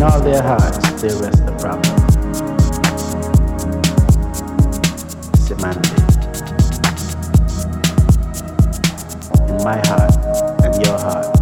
in all their hearts they rest the problem. Semantic. In my heart and your heart.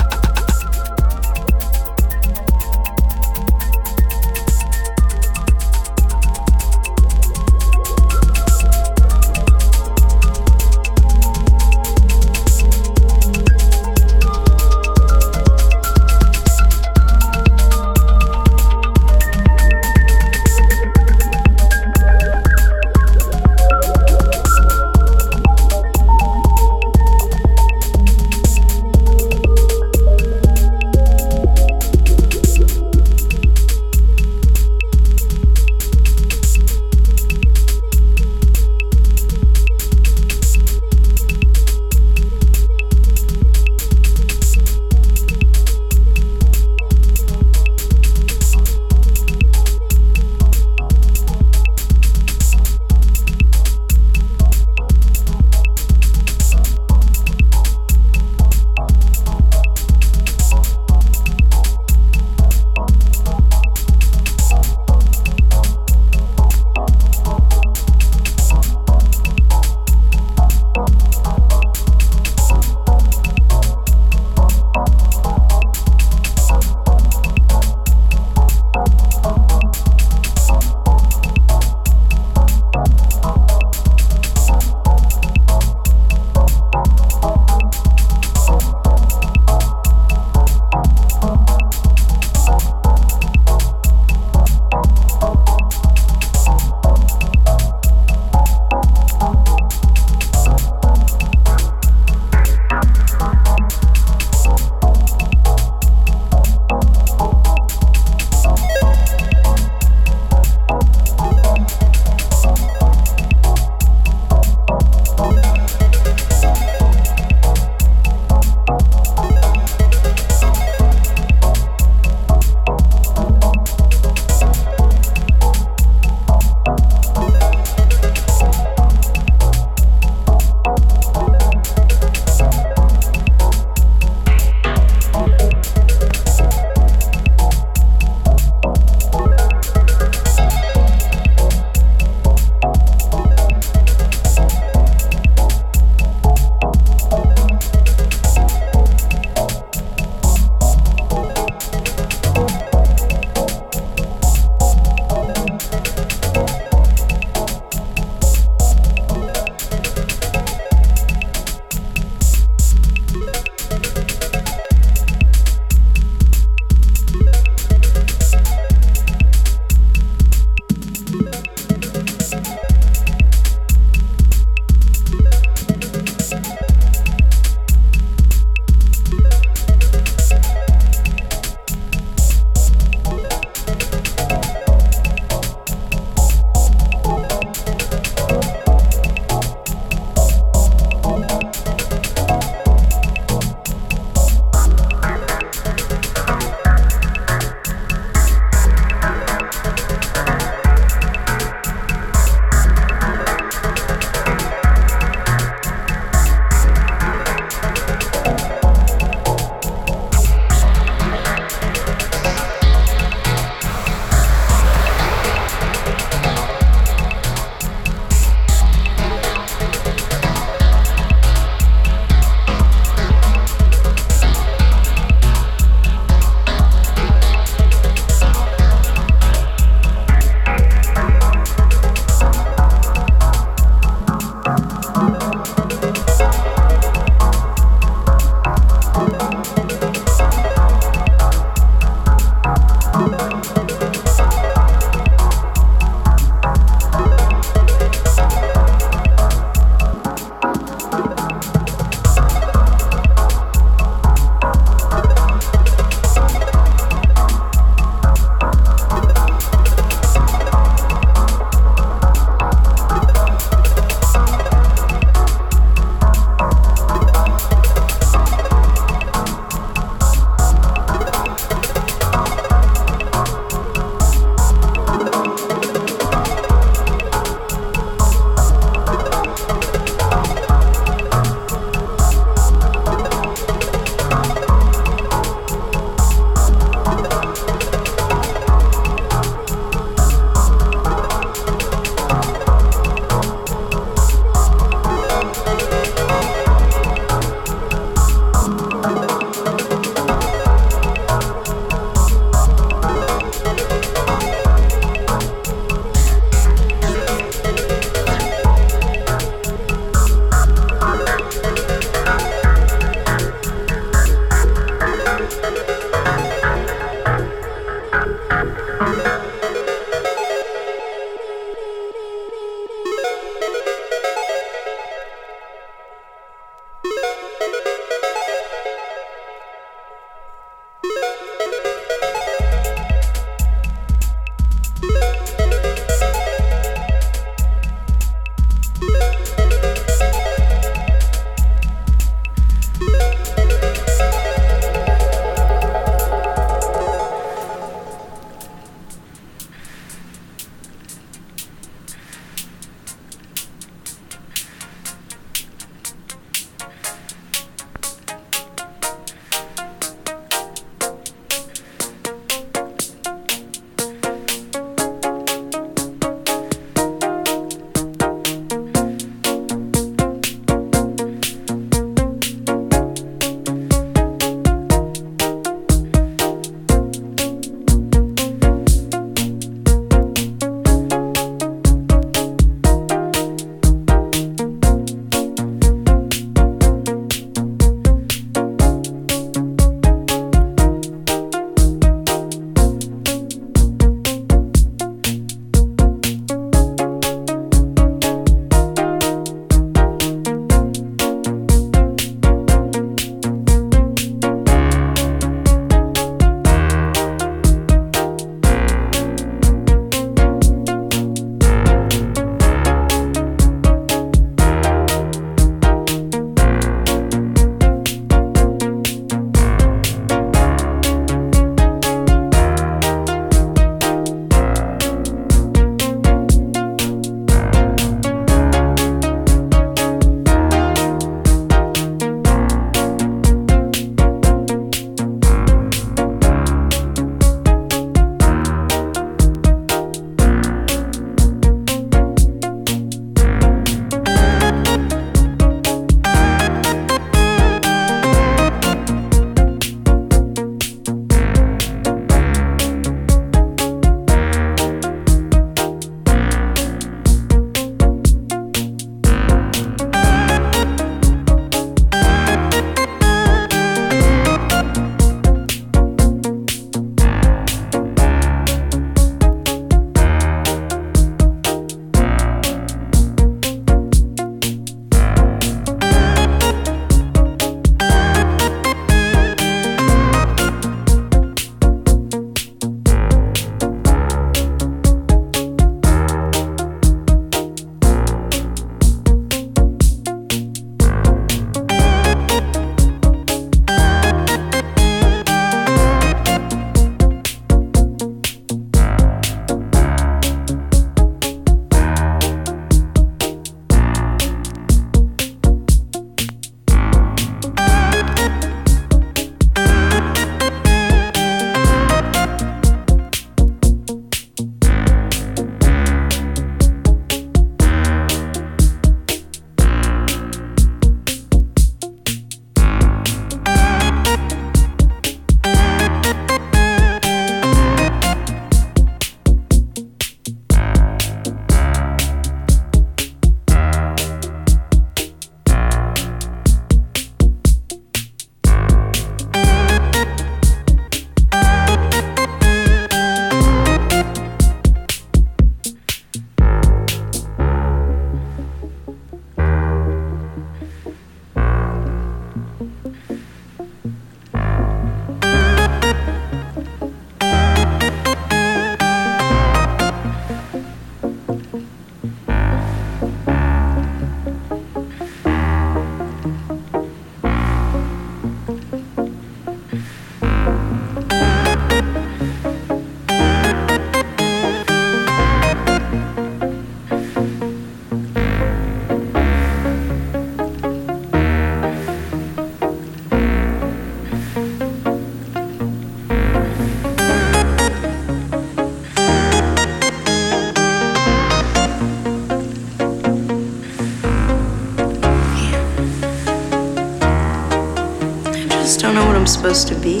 Supposed to be.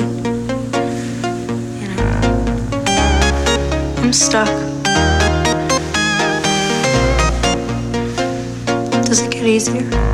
I'm stuck. Does it get easier?